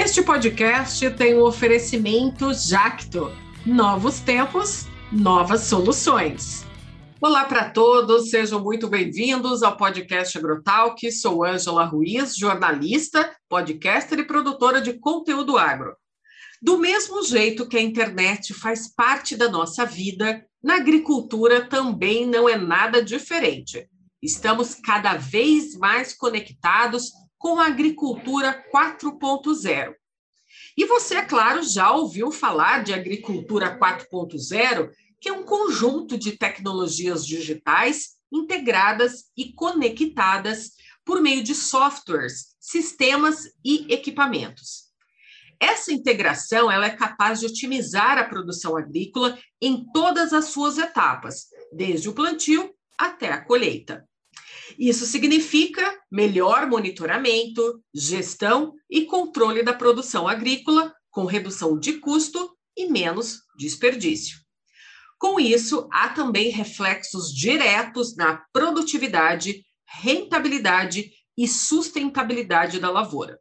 Este podcast tem o um oferecimento Jacto. Novos tempos, novas soluções. Olá para todos, sejam muito bem-vindos ao podcast Agrotalk. Sou Ângela Ruiz, jornalista, podcaster e produtora de conteúdo agro. Do mesmo jeito que a internet faz parte da nossa vida, na agricultura também não é nada diferente. Estamos cada vez mais conectados com a agricultura 4.0. E você, é claro, já ouviu falar de agricultura 4.0, que é um conjunto de tecnologias digitais integradas e conectadas por meio de softwares, sistemas e equipamentos. Essa integração ela é capaz de otimizar a produção agrícola em todas as suas etapas, desde o plantio até a colheita. Isso significa melhor monitoramento, gestão e controle da produção agrícola, com redução de custo e menos desperdício. Com isso, há também reflexos diretos na produtividade, rentabilidade e sustentabilidade da lavoura.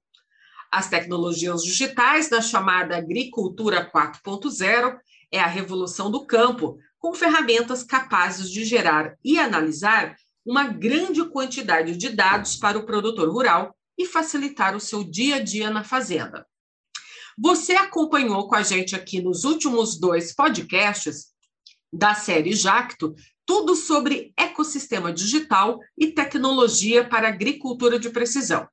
As tecnologias digitais da chamada agricultura 4.0 é a revolução do campo, com ferramentas capazes de gerar e analisar uma grande quantidade de dados para o produtor rural e facilitar o seu dia a dia na fazenda. Você acompanhou com a gente aqui nos últimos dois podcasts da série Jacto tudo sobre ecossistema digital e tecnologia para agricultura de precisão.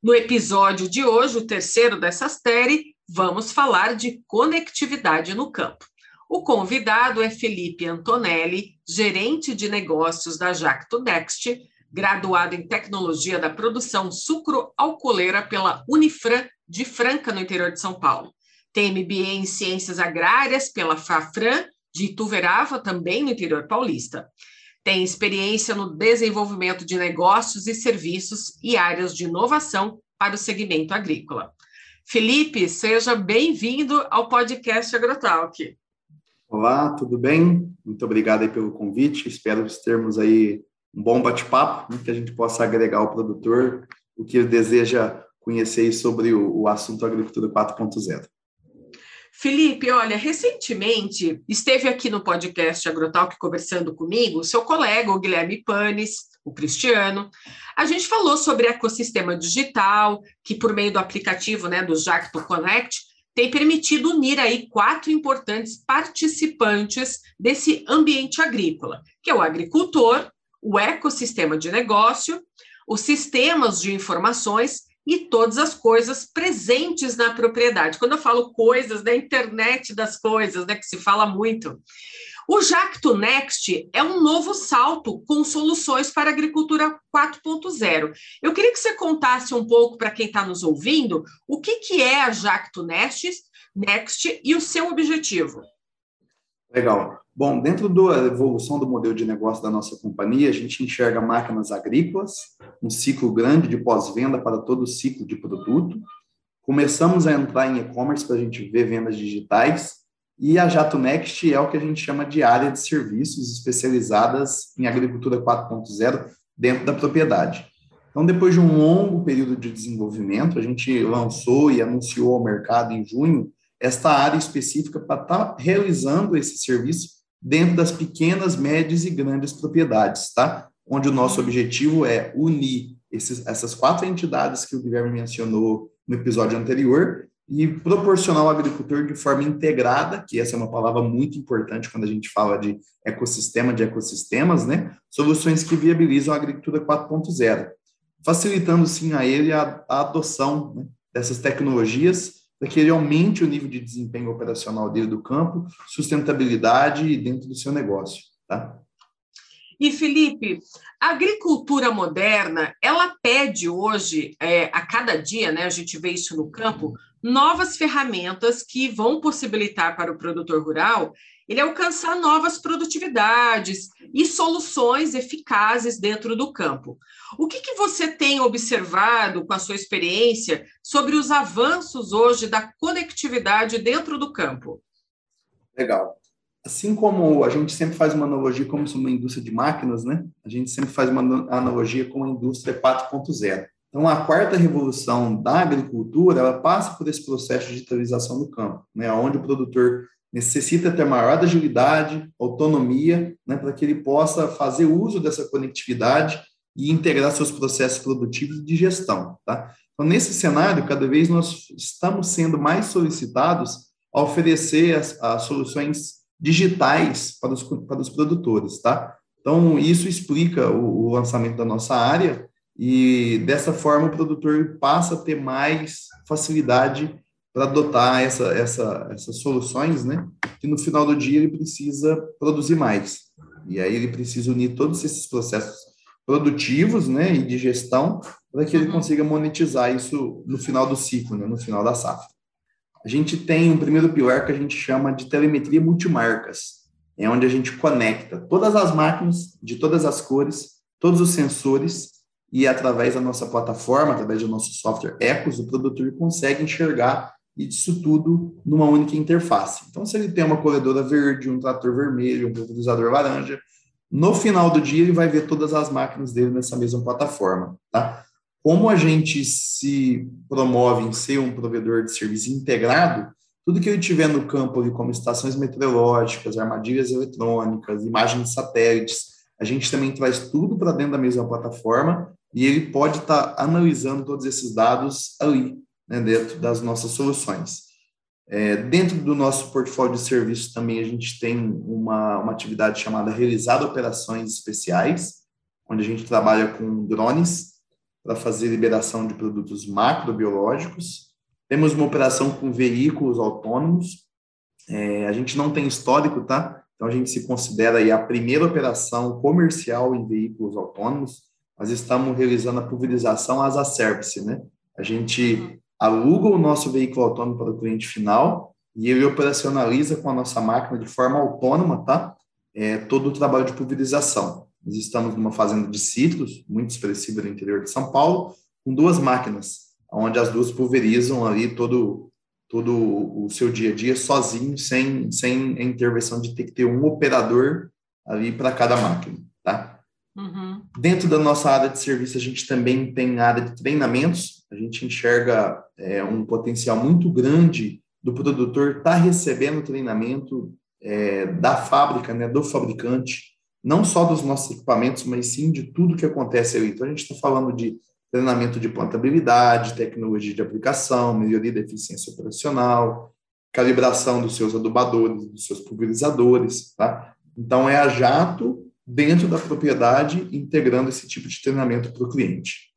No episódio de hoje, o terceiro dessa série, vamos falar de conectividade no campo. O convidado é Felipe Antonelli, gerente de negócios da Jacto Next, graduado em tecnologia da produção sucro-alcooleira pela Unifran de Franca, no interior de São Paulo. Tem MBA em Ciências Agrárias pela Fafran de Ituverava, também no interior paulista. Tem experiência no desenvolvimento de negócios e serviços e áreas de inovação para o segmento agrícola. Felipe, seja bem-vindo ao podcast AgroTalk. Olá, tudo bem? Muito obrigado aí pelo convite. Espero termos aí um bom bate-papo, né, que a gente possa agregar ao produtor o que ele deseja conhecer sobre o, o assunto agricultura 4.0. Felipe, olha, recentemente esteve aqui no podcast Agrotalk conversando comigo, seu colega, o Guilherme Panes, o Cristiano. A gente falou sobre ecossistema digital, que por meio do aplicativo né, do Jacto Connect, tem permitido unir aí quatro importantes participantes desse ambiente agrícola, que é o agricultor, o ecossistema de negócio, os sistemas de informações e todas as coisas presentes na propriedade. Quando eu falo coisas, da internet das coisas, né, que se fala muito. O Jacto Next é um novo salto com soluções para a agricultura 4.0. Eu queria que você contasse um pouco para quem está nos ouvindo o que, que é a Jacto Next, Next e o seu objetivo. Legal. Bom, dentro da evolução do modelo de negócio da nossa companhia, a gente enxerga máquinas agrícolas, um ciclo grande de pós-venda para todo o ciclo de produto. Começamos a entrar em e-commerce para a gente ver vendas digitais e a Jato Next é o que a gente chama de área de serviços especializadas em agricultura 4.0 dentro da propriedade. Então, depois de um longo período de desenvolvimento, a gente lançou e anunciou ao mercado em junho esta área específica para estar tá realizando esse serviço dentro das pequenas, médias e grandes propriedades, tá? Onde o nosso objetivo é unir esses, essas quatro entidades que o Guilherme mencionou no episódio anterior e proporcionar ao agricultor de forma integrada, que essa é uma palavra muito importante quando a gente fala de ecossistema, de ecossistemas, né? Soluções que viabilizam a agricultura 4.0, facilitando sim a ele a, a adoção né, dessas tecnologias para que ele aumente o nível de desempenho operacional dele do campo, sustentabilidade dentro do seu negócio, tá? E Felipe, a agricultura moderna, ela pede hoje, é, a cada dia, né, a gente vê isso no campo, novas ferramentas que vão possibilitar para o produtor rural ele alcançar novas produtividades e soluções eficazes dentro do campo. O que, que você tem observado com a sua experiência sobre os avanços hoje da conectividade dentro do campo? Legal. Assim como a gente sempre faz uma analogia como uma indústria de máquinas, né? A gente sempre faz uma analogia com a indústria 4.0. Então, a quarta revolução da agricultura, ela passa por esse processo de digitalização do campo, né, onde o produtor necessita ter maior agilidade, autonomia, né, para que ele possa fazer uso dessa conectividade e integrar seus processos produtivos de gestão, tá? Então, nesse cenário, cada vez nós estamos sendo mais solicitados a oferecer as, as soluções digitais para os, para os produtores, tá? Então, isso explica o, o lançamento da nossa área e, dessa forma, o produtor passa a ter mais facilidade para adotar essa, essa, essas soluções, né? Que no final do dia ele precisa produzir mais. E aí ele precisa unir todos esses processos produtivos, né, e de gestão, para que ele uhum. consiga monetizar isso no final do ciclo, né, no final da safra. A gente tem um primeiro pilar que a gente chama de telemetria multimarcas, é onde a gente conecta todas as máquinas de todas as cores, todos os sensores, e através da nossa plataforma, através do nosso software Ecos, o produtor consegue enxergar isso tudo numa única interface. Então, se ele tem uma corredora verde, um trator vermelho, um pulverizador laranja, no final do dia, ele vai ver todas as máquinas dele nessa mesma plataforma, tá? Como a gente se promove em ser um provedor de serviço integrado, tudo que ele tiver no campo, ali, como estações meteorológicas, armadilhas eletrônicas, imagens de satélites, a gente também traz tudo para dentro da mesma plataforma e ele pode estar tá analisando todos esses dados ali, né, dentro das nossas soluções. É, dentro do nosso portfólio de serviços também a gente tem uma, uma atividade chamada Realizar Operações Especiais, onde a gente trabalha com drones para fazer liberação de produtos macrobiológicos. Temos uma operação com veículos autônomos. É, a gente não tem histórico, tá? Então a gente se considera aí a primeira operação comercial em veículos autônomos. Nós estamos realizando a pulverização as a service, né? A gente aluga o nosso veículo autônomo para o cliente final e ele operacionaliza com a nossa máquina de forma autônoma, tá? É, todo o trabalho de pulverização. Nós estamos numa fazenda de citros, muito expressiva no interior de São Paulo, com duas máquinas, onde as duas pulverizam ali todo, todo o seu dia a dia sozinho, sem, sem a intervenção de ter que ter um operador ali para cada máquina, tá? Uhum. Dentro da nossa área de serviço, a gente também tem área de treinamentos, a gente enxerga é, um potencial muito grande do produtor estar tá recebendo treinamento é, da fábrica, né, do fabricante, não só dos nossos equipamentos, mas sim de tudo que acontece ali. Então, a gente está falando de treinamento de plantabilidade, tecnologia de aplicação, melhoria da eficiência operacional, calibração dos seus adubadores, dos seus pulverizadores, tá? Então, é a Jato dentro da propriedade, integrando esse tipo de treinamento para o cliente.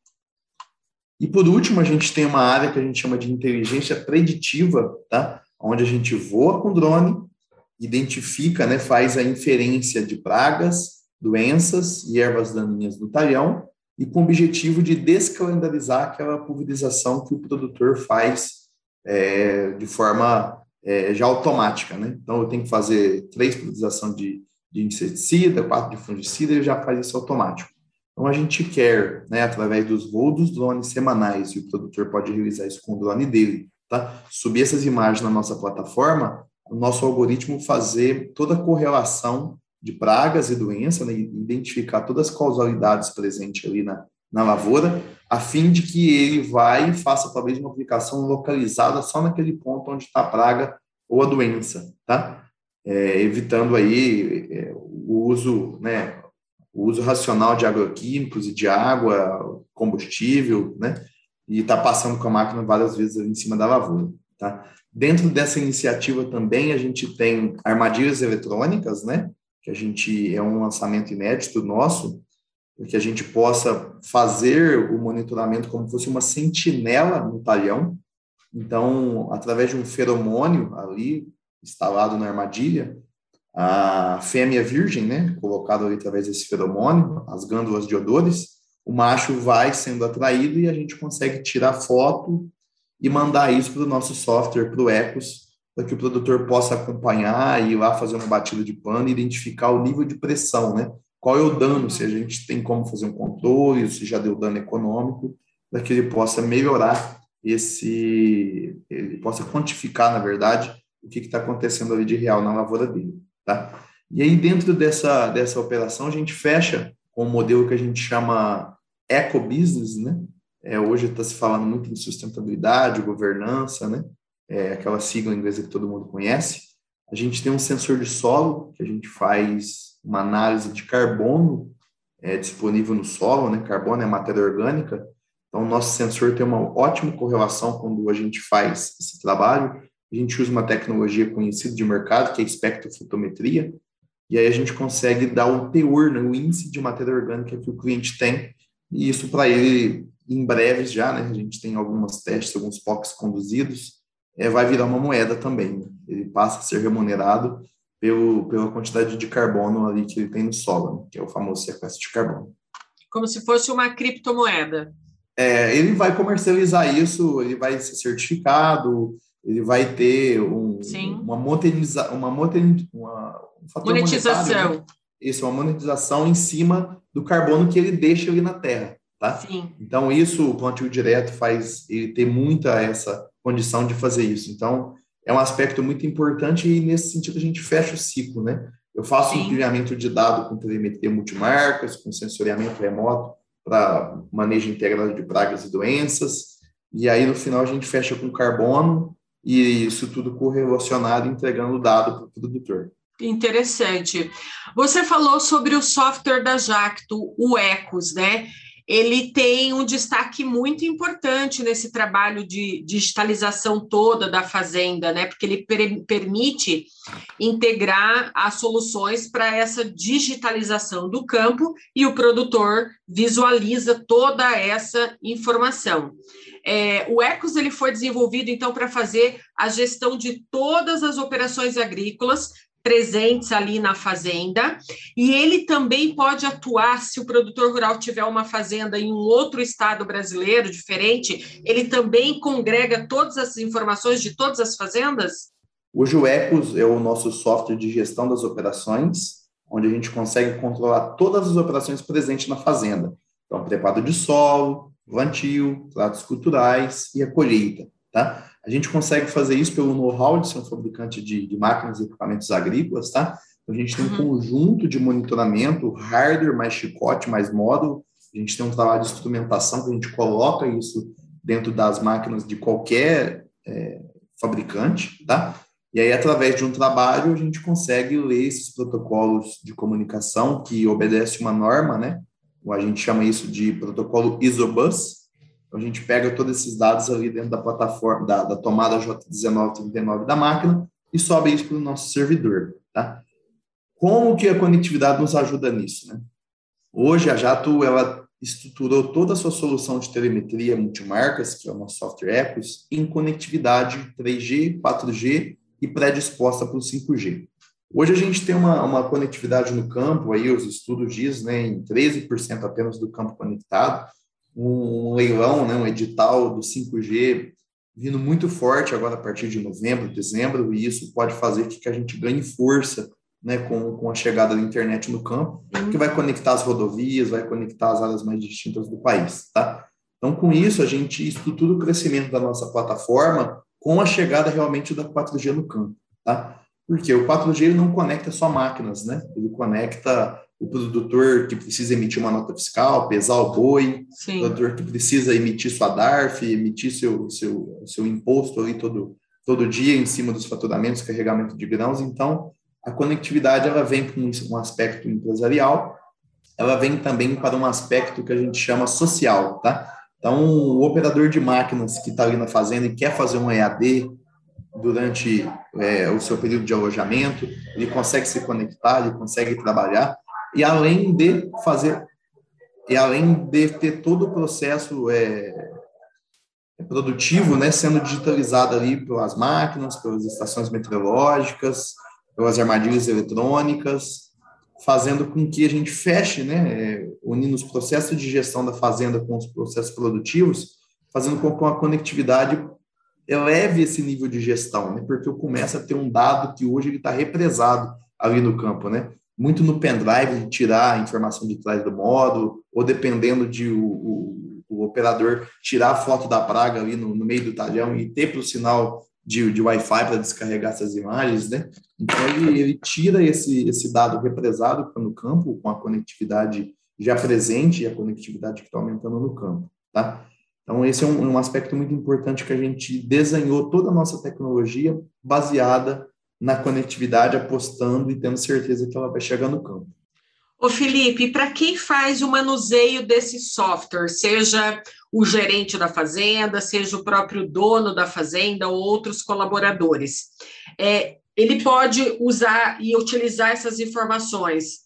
E por último, a gente tem uma área que a gente chama de inteligência preditiva, tá? Onde a gente voa com drone, identifica, né, faz a inferência de pragas, doenças e ervas daninhas no talhão, e com o objetivo de descalendarizar aquela pulverização que o produtor faz é, de forma é, já automática, né? Então, eu tenho que fazer três pulverização de, de inseticida, quatro de fungicida, ele já faz isso automático. Então, a gente quer, né, através dos voos dos drones semanais, e o produtor pode realizar isso com o drone dele, tá? Subir essas imagens na nossa plataforma, o nosso algoritmo fazer toda a correlação de pragas e doenças, né, identificar todas as causalidades presentes ali na, na lavoura, a fim de que ele vai e faça talvez uma aplicação localizada só naquele ponto onde está a praga ou a doença, tá? É, evitando aí é, o uso, né, o uso racional de agroquímicos e de água, combustível, né? E está passando com a máquina várias vezes em cima da lavoura, tá? Dentro dessa iniciativa também a gente tem armadilhas eletrônicas, né? Que a gente é um lançamento inédito nosso, que a gente possa fazer o monitoramento como fosse uma sentinela no talhão. Então, através de um feromônio ali instalado na armadilha, a fêmea virgem, né, colocada ali através desse feromônio, as glândulas de odores, o macho vai sendo atraído e a gente consegue tirar foto e mandar isso para o nosso software, para o Ecos, para que o produtor possa acompanhar e ir lá fazer uma batida de pano e identificar o nível de pressão, né? Qual é o dano, se a gente tem como fazer um controle, se já deu dano econômico, para que ele possa melhorar esse, ele possa quantificar, na verdade, o que está acontecendo ali de real na lavoura dele. Tá? E aí, dentro dessa, dessa operação, a gente fecha com um modelo que a gente chama eco-business, né? É, hoje está se falando muito em sustentabilidade, governança, né? É aquela sigla inglesa que todo mundo conhece. A gente tem um sensor de solo, que a gente faz uma análise de carbono é, disponível no solo, né? Carbono é matéria orgânica. Então, o nosso sensor tem uma ótima correlação quando a gente faz esse trabalho. A gente usa uma tecnologia conhecida de mercado, que é a espectrofotometria, e aí a gente consegue dar o teor, né, o índice de matéria orgânica que o cliente tem, e isso para ele, em breve já, né, a gente tem alguns testes, alguns POCs conduzidos, é, vai virar uma moeda também. Né? Ele passa a ser remunerado pelo, pela quantidade de carbono ali que ele tem no solo, né, que é o famoso sequestro de carbono. Como se fosse uma criptomoeda. É, ele vai comercializar isso, ele vai ser certificado, ele vai ter um, uma, monetiza, uma, moten, uma um monetização. Né? Isso, uma monetização em cima do carbono que ele deixa ali na terra, tá? Sim. Então, isso, o plantio direto faz ele ter muita essa condição de fazer isso. Então, é um aspecto muito importante e, nesse sentido, a gente fecha o ciclo, né? Eu faço Sim. um trilhamento de dado com telemetria multimarcas, com sensoriamento remoto para manejo integrado de pragas e doenças, e aí, no final, a gente fecha com carbono, e isso tudo correlacionado, entregando dado para o produtor. Interessante. Você falou sobre o software da Jacto, o Ecos, né? Ele tem um destaque muito importante nesse trabalho de digitalização toda da fazenda, né? Porque ele per permite integrar as soluções para essa digitalização do campo e o produtor visualiza toda essa informação. É, o Ecos ele foi desenvolvido então para fazer a gestão de todas as operações agrícolas presentes ali na fazenda, e ele também pode atuar se o produtor rural tiver uma fazenda em um outro estado brasileiro diferente, ele também congrega todas as informações de todas as fazendas? Hoje o Ecos é o nosso software de gestão das operações, onde a gente consegue controlar todas as operações presentes na fazenda. Então, preparo de solo, plantio, tratos culturais e a colheita, tá? A gente consegue fazer isso pelo know-how de ser um fabricante de, de, máquinas e equipamentos agrícolas, tá? Então, a gente tem um uhum. conjunto de monitoramento, hardware mais chicote, mais módulo. A gente tem um trabalho de instrumentação que a gente coloca isso dentro das máquinas de qualquer é, fabricante, tá? E aí, através de um trabalho, a gente consegue ler esses protocolos de comunicação que obedece uma norma, né? A gente chama isso de protocolo Isobus. Então, a gente pega todos esses dados ali dentro da plataforma, da, da tomada J1939 da máquina e sobe isso para o nosso servidor, tá? Como que a conectividade nos ajuda nisso, né? Hoje, a Jato, ela estruturou toda a sua solução de telemetria multimarcas, que é nosso software Ecos, em conectividade 3G, 4G e predisposta para o 5G. Hoje a gente tem uma, uma conectividade no campo, aí os estudos dizem, né, em 13% apenas do campo conectado, um, leilão, né, um edital do 5G vindo muito forte agora a partir de novembro, dezembro, e isso pode fazer que a gente ganhe força né, com, com a chegada da internet no campo, que vai conectar as rodovias, vai conectar as áreas mais distintas do país, tá? Então, com isso, a gente estrutura o crescimento da nossa plataforma com a chegada realmente da 4G no campo, tá? Porque o 4G não conecta só máquinas, né? Ele conecta o produtor que precisa emitir uma nota fiscal, pesar o boi, Sim. o produtor que precisa emitir sua DARF, emitir seu, seu, seu imposto ali todo, todo dia em cima dos faturamentos, carregamento de grãos. Então, a conectividade ela vem para um aspecto empresarial, ela vem também para um aspecto que a gente chama social, tá? Então, o operador de máquinas que está ali na fazenda e quer fazer um EAD, durante é, o seu período de alojamento, ele consegue se conectar, ele consegue trabalhar, e além de fazer, e além de ter todo o processo é, produtivo, né, sendo digitalizado ali pelas máquinas, pelas estações meteorológicas, pelas armadilhas eletrônicas, fazendo com que a gente feche, né, é, unindo os processos de gestão da fazenda com os processos produtivos, fazendo com que a conectividade eleve esse nível de gestão, né? Porque eu começo a ter um dado que hoje ele está represado ali no campo, né? Muito no pendrive, de tirar a informação de trás do módulo, ou dependendo de o, o, o operador tirar a foto da praga ali no, no meio do talhão e ter para o sinal de, de Wi-Fi para descarregar essas imagens, né? Então ele, ele tira esse, esse dado represado no campo com a conectividade já presente e a conectividade que está aumentando no campo, tá? Então, esse é um, um aspecto muito importante que a gente desenhou toda a nossa tecnologia baseada na conectividade, apostando e tendo certeza que ela vai chegar no campo. Ô Felipe, para quem faz o manuseio desse software, seja o gerente da fazenda, seja o próprio dono da fazenda ou outros colaboradores, é, ele pode usar e utilizar essas informações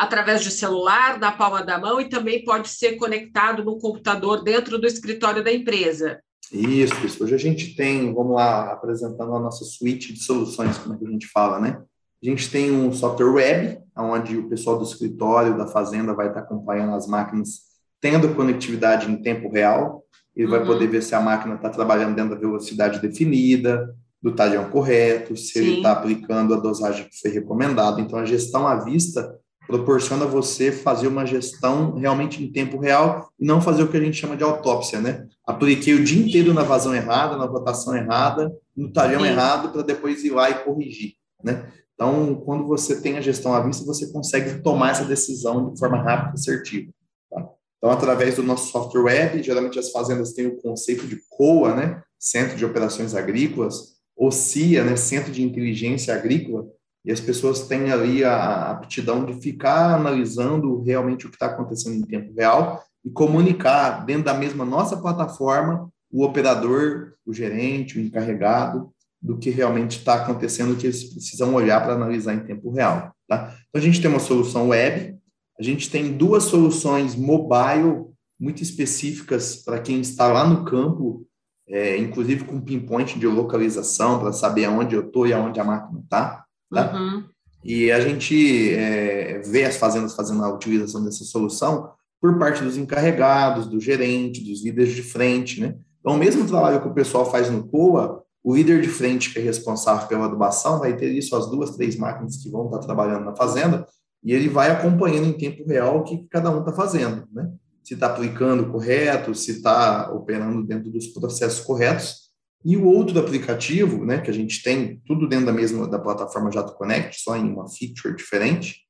através de celular, na palma da mão, e também pode ser conectado no computador dentro do escritório da empresa. Isso, isso. Hoje a gente tem, vamos lá, apresentando a nossa suíte de soluções, como é que a gente fala, né? A gente tem um software web, onde o pessoal do escritório, da fazenda, vai estar acompanhando as máquinas, tendo conectividade em tempo real. Ele uhum. vai poder ver se a máquina está trabalhando dentro da velocidade definida, do talhão correto, se Sim. ele está aplicando a dosagem que foi recomendada. Então, a gestão à vista proporciona você fazer uma gestão realmente em tempo real e não fazer o que a gente chama de autópsia, né? Apliquei o dia inteiro na vazão errada, na rotação errada, no talhão Sim. errado, para depois ir lá e corrigir, né? Então, quando você tem a gestão à vista, você consegue tomar essa decisão de forma rápida e assertiva. Tá? Então, através do nosso software web, geralmente as fazendas têm o conceito de COA, né? Centro de Operações Agrícolas, ou CIA, né? Centro de Inteligência Agrícola, e as pessoas têm ali a aptidão de ficar analisando realmente o que está acontecendo em tempo real e comunicar dentro da mesma nossa plataforma o operador, o gerente, o encarregado do que realmente está acontecendo, que eles precisam olhar para analisar em tempo real. Tá? Então, a gente tem uma solução web, a gente tem duas soluções mobile muito específicas para quem está lá no campo, é, inclusive com pinpoint de localização para saber aonde eu estou e aonde a máquina está. Tá? Uhum. E a gente é, vê as fazendas fazendo a utilização dessa solução por parte dos encarregados, do gerente, dos líderes de frente, né? Então, o mesmo trabalho que o pessoal faz no COA, o líder de frente, que é responsável pela adubação, vai ter isso, as duas, três máquinas que vão estar trabalhando na fazenda, e ele vai acompanhando em tempo real o que cada um está fazendo, né? Se está aplicando correto, se está operando dentro dos processos corretos. E o outro aplicativo, né, que a gente tem tudo dentro da mesma da plataforma Jato Connect, só em uma feature diferente,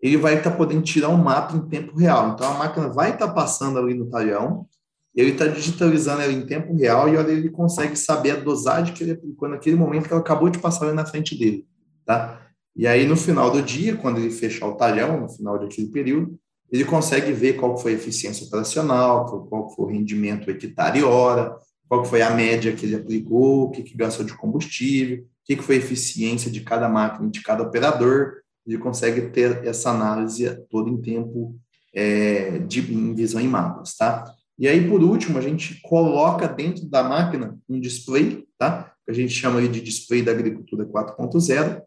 ele vai estar tá podendo tirar um mapa em tempo real. Então a máquina vai estar tá passando ali no talhão, ele está digitalizando ela em tempo real e olha, ele consegue saber a dosagem que ele aplicou naquele momento que ela acabou de passar ali na frente dele, tá? E aí, no final do dia, quando ele fechar o talhão, no final daquele período, ele consegue ver qual foi a eficiência operacional, qual foi o rendimento hectare hora, qual foi a média que ele aplicou, o que, que gastou de combustível, o que, que foi a eficiência de cada máquina, de cada operador. Ele consegue ter essa análise toda em tempo é, de em visão em mapas, tá? E aí, por último, a gente coloca dentro da máquina um display, tá? Que a gente chama de display da agricultura 4.0.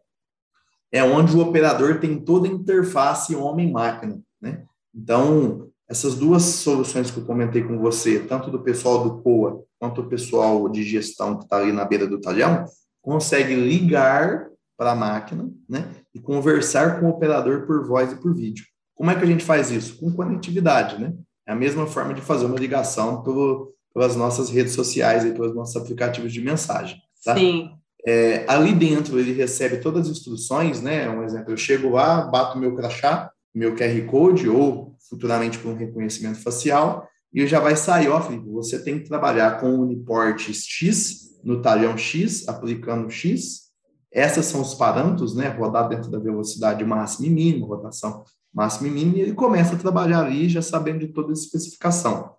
É onde o operador tem toda a interface homem-máquina, né? Então, essas duas soluções que eu comentei com você, tanto do pessoal do COA quanto o pessoal de gestão que está ali na beira do talhão, consegue ligar para a máquina, né? E conversar com o operador por voz e por vídeo. Como é que a gente faz isso? Com conectividade, né? É a mesma forma de fazer uma ligação pelo, pelas nossas redes sociais e pelos nossos aplicativos de mensagem. Tá? Sim. É, ali dentro ele recebe todas as instruções, né? Um exemplo, eu chego lá, bato meu crachá, meu QR Code ou futuramente com um reconhecimento facial e já vai sair, ó, Felipe, você tem que trabalhar com uniportes X no talhão X, aplicando X. Essas são os parâmetros, né? Rodar dentro da velocidade máxima e mínima, rotação máximo e mínimo, e ele começa a trabalhar ali já sabendo de toda a especificação.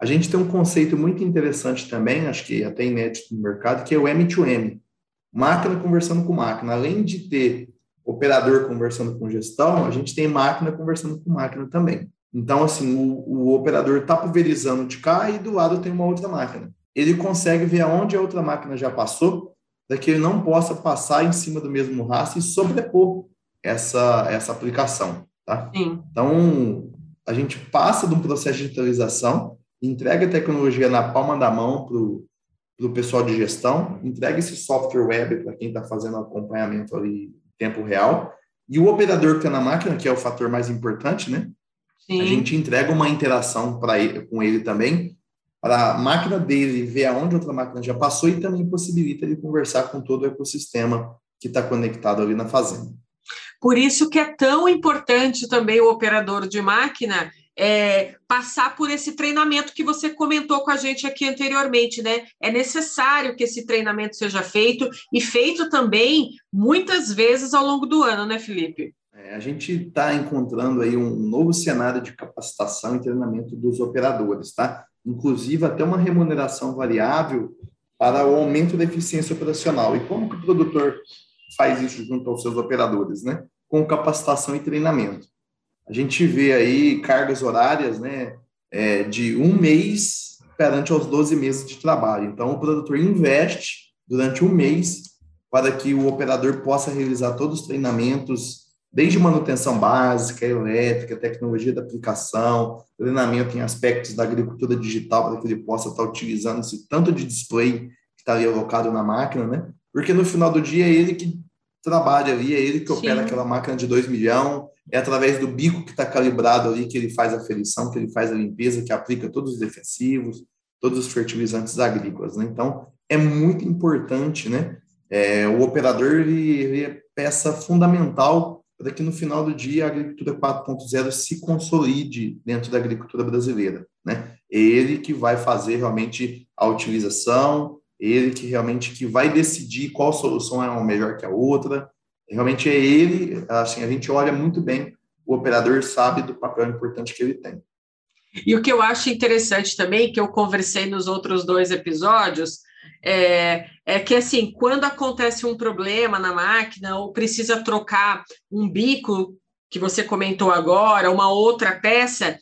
A gente tem um conceito muito interessante também, acho que até inédito no mercado, que é o M2M. Máquina conversando com máquina. Além de ter operador conversando com gestão, a gente tem máquina conversando com máquina também. Então, assim, o, o operador está pulverizando de cá e do lado tem uma outra máquina. Ele consegue ver aonde a outra máquina já passou, para que ele não possa passar em cima do mesmo rastro e sobrepor essa, essa aplicação. Tá? Sim. Então, a gente passa de um processo de digitalização, entrega a tecnologia na palma da mão para o pessoal de gestão, entrega esse software web para quem está fazendo acompanhamento ali tempo real, e o operador que está na máquina, que é o fator mais importante, né? Sim. A gente entrega uma interação para ele, com ele também, para a máquina dele ver aonde outra máquina já passou e também possibilita ele conversar com todo o ecossistema que está conectado ali na fazenda. Por isso que é tão importante também o operador de máquina é, passar por esse treinamento que você comentou com a gente aqui anteriormente, né? É necessário que esse treinamento seja feito e feito também muitas vezes ao longo do ano, né, Felipe? É, a gente está encontrando aí um novo cenário de capacitação e treinamento dos operadores, tá? Inclusive até uma remuneração variável para o aumento da eficiência operacional. E como que o produtor faz isso junto aos seus operadores, né? Com capacitação e treinamento. A gente vê aí cargas horárias, né, é, de um mês perante aos 12 meses de trabalho. Então, o produtor investe durante um mês para que o operador possa realizar todos os treinamentos, desde manutenção básica, elétrica, tecnologia da aplicação, treinamento em aspectos da agricultura digital, para que ele possa estar utilizando esse tanto de display que está ali alocado na máquina, né? Porque no final do dia é ele que trabalha ali, é ele que opera Sim. aquela máquina de 2 milhões, é através do bico que está calibrado ali que ele faz a ferição, que ele faz a limpeza, que aplica todos os defensivos, todos os fertilizantes agrícolas. Né? Então, é muito importante, né? É, o operador ele, ele é peça fundamental para que no final do dia a agricultura 4.0 se consolide dentro da agricultura brasileira. Né? Ele que vai fazer realmente a utilização, ele que realmente que vai decidir qual solução é uma melhor que a outra. Realmente é ele, assim, a gente olha muito bem, o operador sabe do papel importante que ele tem. E o que eu acho interessante também, que eu conversei nos outros dois episódios, é, é, que assim, quando acontece um problema na máquina ou precisa trocar um bico que você comentou agora, uma outra peça,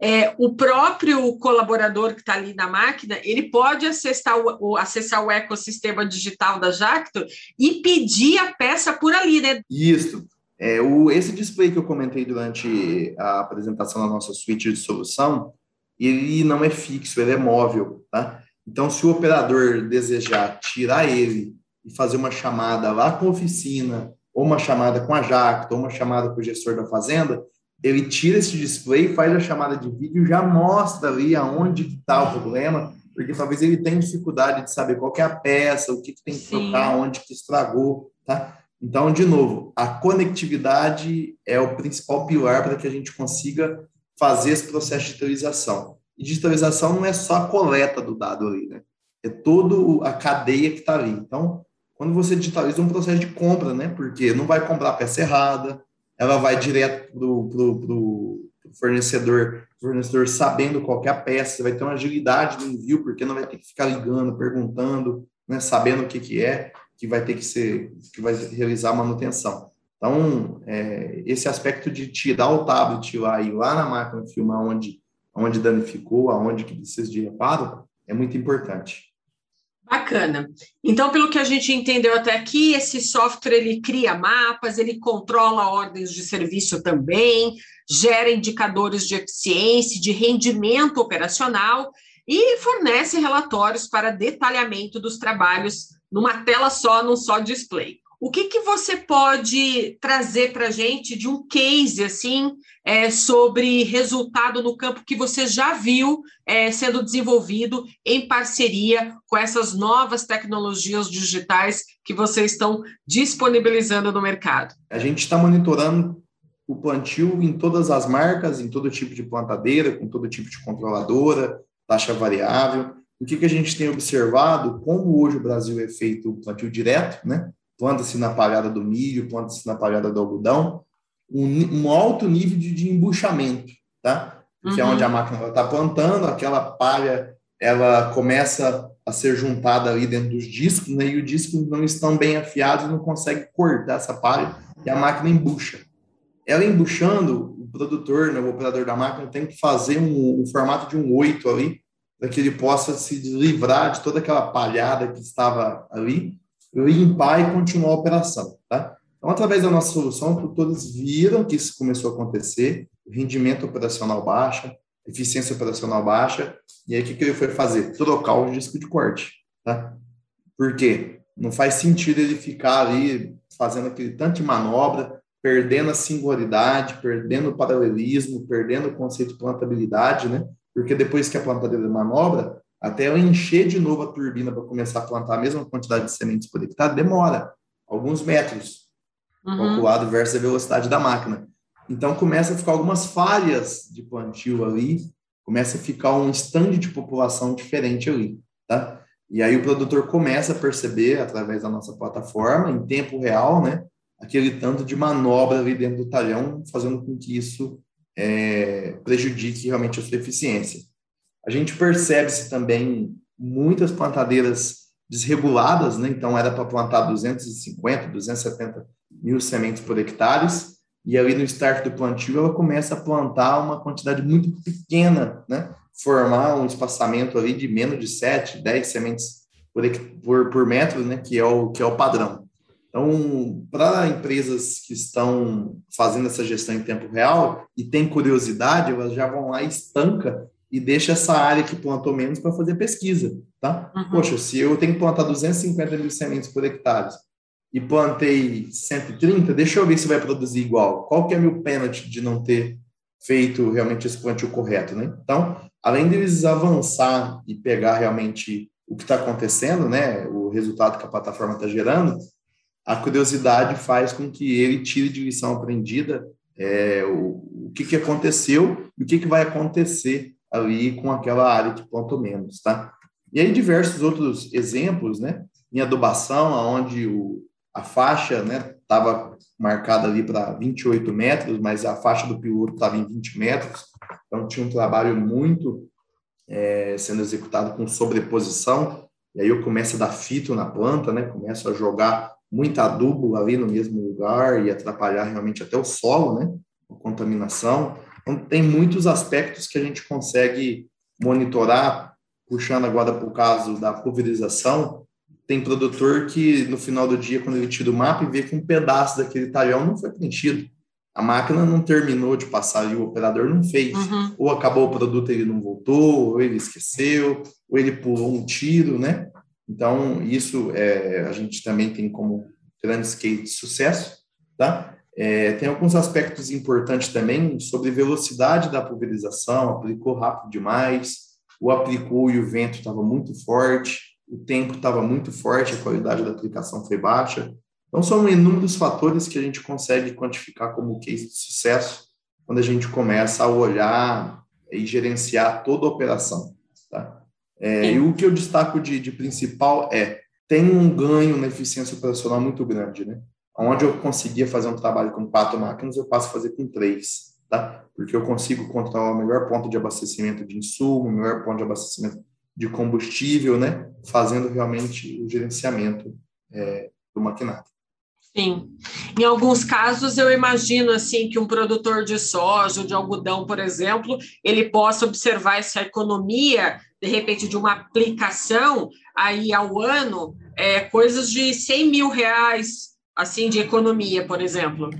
é, o próprio colaborador que está ali na máquina, ele pode acessar o, acessar o ecossistema digital da Jacto e pedir a peça por ali, né? Isso. É, o, esse display que eu comentei durante a apresentação da nossa suíte de solução, ele não é fixo, ele é móvel, tá? Então, se o operador desejar tirar ele e fazer uma chamada lá com a oficina, ou uma chamada com a Jacto, ou uma chamada com o gestor da fazenda, ele tira esse display, faz a chamada de vídeo, já mostra ali aonde está o problema, porque talvez ele tenha dificuldade de saber qual é a peça, o que, que tem que Sim. trocar, onde que estragou, tá? Então, de novo, a conectividade é o principal pilar para que a gente consiga fazer esse processo de digitalização. E digitalização não é só a coleta do dado ali, né? É toda a cadeia que está ali. Então, quando você digitaliza um processo de compra, né? Porque não vai comprar a peça errada, ela vai direto para o fornecedor, fornecedor sabendo qual é a peça, vai ter uma agilidade no envio, porque não vai ter que ficar ligando, perguntando, né, sabendo o que, que é, que vai ter que ser, que vai realizar a manutenção. Então, é, esse aspecto de tirar o tablet lá e ir lá na máquina filmar onde, onde danificou, aonde que precisa de reparo, é muito importante. Bacana. Então, pelo que a gente entendeu até aqui, esse software ele cria mapas, ele controla ordens de serviço também, gera indicadores de eficiência, de rendimento operacional e fornece relatórios para detalhamento dos trabalhos numa tela só, num só display. O que, que você pode trazer para a gente de um case assim é, sobre resultado no campo que você já viu é, sendo desenvolvido em parceria com essas novas tecnologias digitais que vocês estão disponibilizando no mercado? A gente está monitorando o plantio em todas as marcas, em todo tipo de plantadeira, com todo tipo de controladora, taxa variável. O que, que a gente tem observado, como hoje o Brasil é feito o plantio direto, né? Planta-se na palhada do milho, planta-se na palhada do algodão, um, um alto nível de, de embuchamento, tá? Que uhum. é onde a máquina está plantando, aquela palha ela começa a ser juntada ali dentro dos discos, né? e os discos não estão bem afiados, não consegue cortar essa palha, e a máquina embucha. Ela embuchando, o produtor, né, o operador da máquina, tem que fazer um, um formato de um oito ali, para que ele possa se livrar de toda aquela palhada que estava ali, limpar e continuar a operação, tá? Então, através da nossa solução, todos viram que isso começou a acontecer, rendimento operacional baixa, eficiência operacional baixa, e aí o que, que ele foi fazer? Trocar o disco de corte, tá? Por quê? Não faz sentido ele ficar ali fazendo aquele tanto de manobra, perdendo a singularidade, perdendo o paralelismo, perdendo o conceito de plantabilidade, né? Porque depois que a plantadeira manobra, até eu encher de novo a turbina para começar a plantar a mesma quantidade de sementes por hectare, demora alguns metros, uhum. calculado versus a velocidade da máquina. Então começa a ficar algumas falhas de plantio ali, começa a ficar um stand de população diferente ali, tá? E aí o produtor começa a perceber através da nossa plataforma em tempo real, né, aquele tanto de manobra ali dentro do talhão, fazendo com que isso é, prejudique realmente a sua eficiência. A gente percebe-se também muitas plantadeiras desreguladas, né? Então era para plantar 250, 270 mil sementes por hectare, e ali no start do plantio ela começa a plantar uma quantidade muito pequena, né? Formar um espaçamento ali de menos de 7, 10 sementes por, por, por metro, né? Que é o que é o padrão. Então, para empresas que estão fazendo essa gestão em tempo real e têm curiosidade, elas já vão lá e estanca e deixa essa área que plantou menos para fazer pesquisa, tá? Uhum. Poxa, se eu tenho que plantar 250 mil sementes por hectare e plantei 130, deixa eu ver se vai produzir igual. Qual que é meu pênalti de não ter feito realmente esse plantio correto, né? Então, além deles avançar e pegar realmente o que está acontecendo, né, o resultado que a plataforma está gerando, a curiosidade faz com que ele tire de lição aprendida é, o, o que, que aconteceu e o que, que vai acontecer ali com aquela área que plantou menos, tá? E aí diversos outros exemplos, né? Em adubação, onde o, a faixa, né, estava marcada ali para 28 metros, mas a faixa do piloto estava em 20 metros, então tinha um trabalho muito é, sendo executado com sobreposição, e aí eu começo a dar fito na planta, né? Começo a jogar muito adubo ali no mesmo lugar e atrapalhar realmente até o solo, né? A contaminação. Então, tem muitos aspectos que a gente consegue monitorar, puxando agora para o caso da pulverização. Tem produtor que, no final do dia, quando ele tira o mapa e vê que um pedaço daquele talhão não foi preenchido. A máquina não terminou de passar e o operador não fez. Uhum. Ou acabou o produto, ele não voltou, ou ele esqueceu, ou ele pulou um tiro, né? Então, isso é, a gente também tem como grande case de sucesso, tá? É, tem alguns aspectos importantes também sobre velocidade da pulverização, aplicou rápido demais, o aplicou e o vento estava muito forte, o tempo estava muito forte, a qualidade da aplicação foi baixa. Então, são inúmeros fatores que a gente consegue quantificar como case de sucesso quando a gente começa a olhar e gerenciar toda a operação. Tá? É, e o que eu destaco de, de principal é tem um ganho na eficiência operacional muito grande, né? Onde eu conseguia fazer um trabalho com quatro máquinas, eu passo a fazer com três, tá? Porque eu consigo controlar o melhor ponto de abastecimento de insumo, o melhor ponto de abastecimento de combustível, né? Fazendo realmente o gerenciamento é, do maquinário. Sim. Em alguns casos, eu imagino assim que um produtor de soja ou de algodão, por exemplo, ele possa observar essa economia, de repente, de uma aplicação aí ao ano, é, coisas de 100 mil reais, assim, de economia, por exemplo.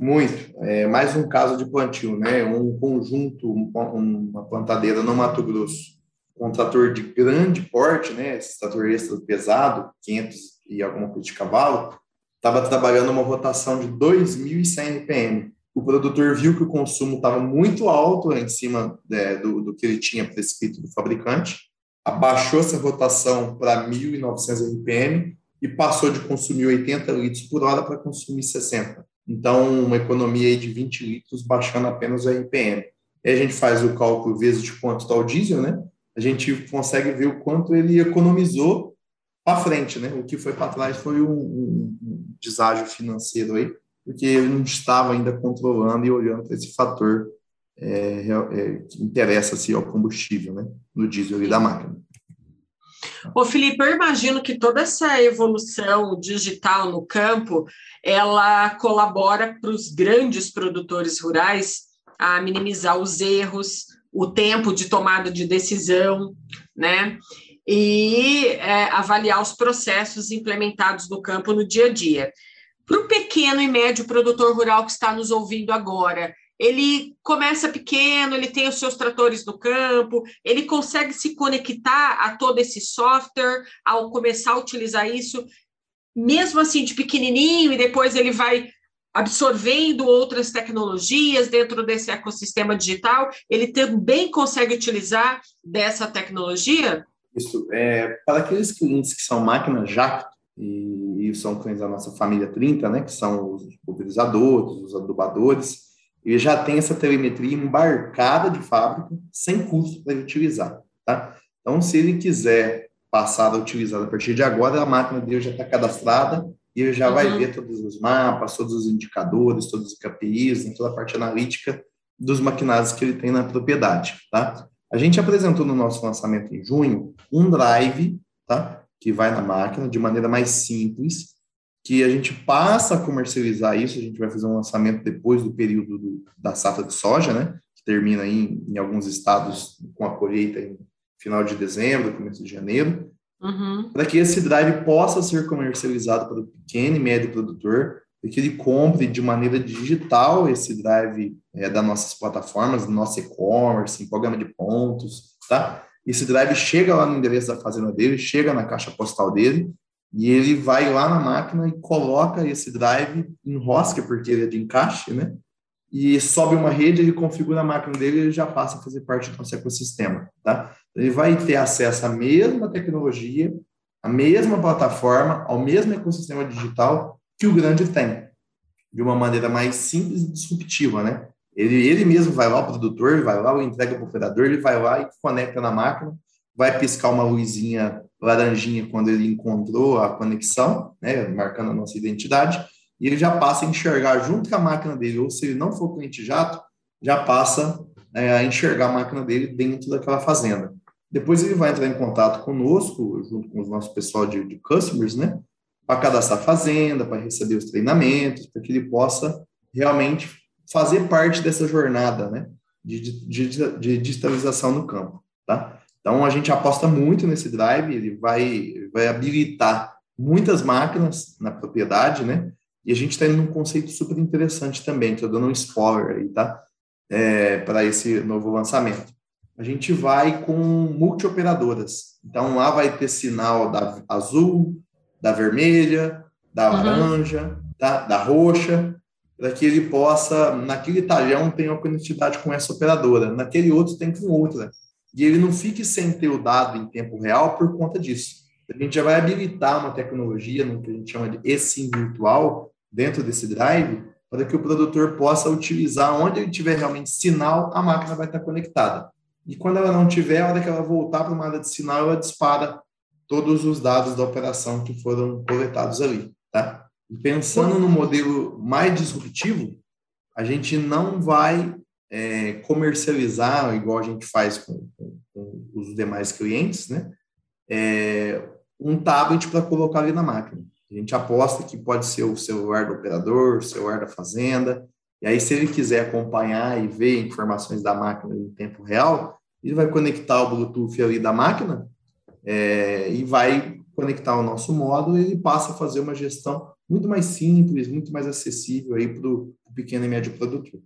Muito. É mais um caso de plantio, né? Um conjunto, uma plantadeira no Mato Grosso, um trator de grande porte, né? Esse trator extra pesado, 500 e alguma coisa de cavalo, estava trabalhando uma rotação de 2.100 RPM. O produtor viu que o consumo estava muito alto em cima é, do, do, que ele tinha prescrito do fabricante, abaixou essa rotação para 1.900 RPM e passou de consumir 80 litros por hora para consumir 60. Então, uma economia de 20 litros, baixando apenas o RPM. Aí a gente faz o cálculo vezes de quanto está o diesel, né? A gente consegue ver o quanto ele economizou para frente, né? O que foi para trás foi um, um, um, deságio financeiro aí, porque ele não estava ainda controlando e olhando para esse fator é, é, que interessa-se ao combustível, né? No diesel ali da máquina. Ô Felipe, eu imagino que toda essa evolução digital no campo, ela colabora para os grandes produtores rurais a minimizar os erros, o tempo de tomada de decisão, né? e é, avaliar os processos implementados no campo no dia a dia. Para o pequeno e médio produtor rural que está nos ouvindo agora, ele começa pequeno, ele tem os seus tratores no campo, ele consegue se conectar a todo esse software ao começar a utilizar isso, mesmo assim de pequenininho, e depois ele vai absorvendo outras tecnologias dentro desse ecossistema digital, ele também consegue utilizar dessa tecnologia? Isso. É, para aqueles clientes que são máquinas Jacto, e, e são clientes da nossa família 30, né, que são os pulverizadores, os adubadores, ele já tem essa telemetria embarcada de fábrica, sem custo para utilizar, tá? Então, se ele quiser passar a utilizar a partir de agora, a máquina dele já está cadastrada e ele já uhum. vai ver todos os mapas, todos os indicadores, todos os KPIs, toda a parte analítica dos maquinários que ele tem na propriedade, tá? A gente apresentou no nosso lançamento em junho um drive, tá? Que vai na máquina de maneira mais simples, que a gente passa a comercializar isso, a gente vai fazer um lançamento depois do período do, da safra de soja, né? Que termina aí em, em alguns estados com a colheita em final de dezembro, começo de janeiro, uhum. para que esse drive possa ser comercializado para o pequeno e médio produtor, e que ele compre de maneira digital esse drive é, das nossas plataformas, do nosso e-commerce, em programa de pontos, tá? Esse drive chega lá no endereço da fazenda dele, chega na caixa postal dele, e ele vai lá na máquina e coloca esse drive, enrosca, porque ele é de encaixe, né? E sobe uma rede, ele configura a máquina dele e ele já passa a fazer parte do nosso ecossistema, tá? Ele vai ter acesso à mesma tecnologia, à mesma plataforma, ao mesmo ecossistema digital que o grande tem, de uma maneira mais simples e disruptiva, né? Ele, ele mesmo vai lá, o produtor, vai lá, o entrega para o operador, ele vai lá e conecta na máquina, vai piscar uma luzinha laranjinha quando ele encontrou a conexão, né, marcando a nossa identidade, e ele já passa a enxergar junto com a máquina dele, ou se ele não for cliente jato, já passa é, a enxergar a máquina dele dentro daquela fazenda. Depois ele vai entrar em contato conosco, junto com o nosso pessoal de, de customers, né, para cadastrar a fazenda, para receber os treinamentos, para que ele possa realmente fazer parte dessa jornada, né, de, de, de digitalização no campo, tá? Então, a gente aposta muito nesse drive, ele vai, vai habilitar muitas máquinas na propriedade, né? E a gente está indo num conceito super interessante também, estou dando um spoiler aí, tá? É, para esse novo lançamento. A gente vai com multioperadoras. Então, lá vai ter sinal da azul, da vermelha, da uhum. laranja, tá? da roxa, para que ele possa, naquele talhão, tem uma conectividade com essa operadora, naquele outro tem com outra e ele não fique sem ter o dado em tempo real por conta disso. A gente já vai habilitar uma tecnologia, no que a gente chama de eSIM virtual, dentro desse drive, para que o produtor possa utilizar onde ele tiver realmente sinal, a máquina vai estar conectada. E quando ela não tiver, a hora que ela voltar para uma área de sinal, ela dispara todos os dados da operação que foram coletados ali, tá? E pensando no modelo mais disruptivo, a gente não vai é, comercializar, igual a gente faz com, com, com os demais clientes, né? É, um tablet para colocar ali na máquina. A gente aposta que pode ser o celular do operador, o celular da fazenda, e aí, se ele quiser acompanhar e ver informações da máquina em tempo real, ele vai conectar o Bluetooth ali da máquina é, e vai conectar o nosso módulo e ele passa a fazer uma gestão muito mais simples, muito mais acessível aí para o pequeno e médio produtor.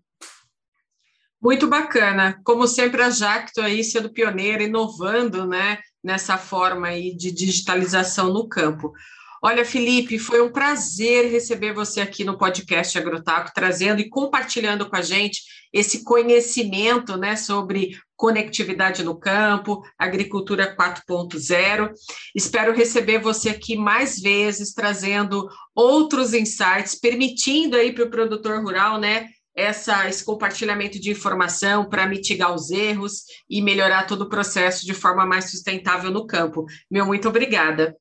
Muito bacana. Como sempre, a Jacto aí sendo pioneira, inovando né, nessa forma aí de digitalização no campo. Olha, Felipe, foi um prazer receber você aqui no podcast Agrotaco, trazendo e compartilhando com a gente esse conhecimento né, sobre conectividade no campo, agricultura 4.0. Espero receber você aqui mais vezes, trazendo outros insights, permitindo aí para o produtor rural né, essa, esse compartilhamento de informação para mitigar os erros e melhorar todo o processo de forma mais sustentável no campo. Meu muito obrigada.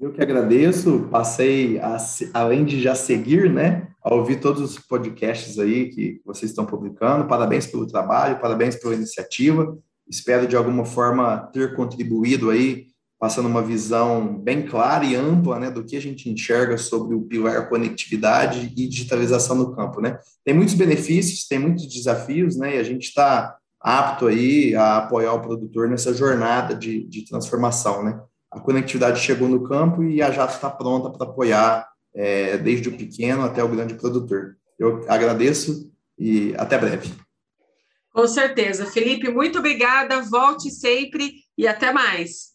Eu que agradeço, passei, a, além de já seguir, né, a ouvir todos os podcasts aí que vocês estão publicando. Parabéns pelo trabalho, parabéns pela iniciativa. Espero de alguma forma ter contribuído aí passando uma visão bem clara e ampla né, do que a gente enxerga sobre o pilar conectividade e digitalização no campo. Né? Tem muitos benefícios, tem muitos desafios, né, e a gente está apto aí a apoiar o produtor nessa jornada de, de transformação. Né? A conectividade chegou no campo e a Jato está pronta para apoiar é, desde o pequeno até o grande produtor. Eu agradeço e até breve. Com certeza. Felipe, muito obrigada. Volte sempre e até mais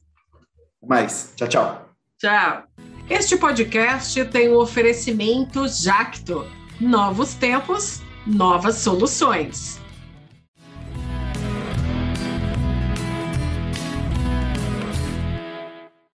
mais. Tchau, tchau. Tchau. Este podcast tem um oferecimento Jacto. Novos tempos, novas soluções.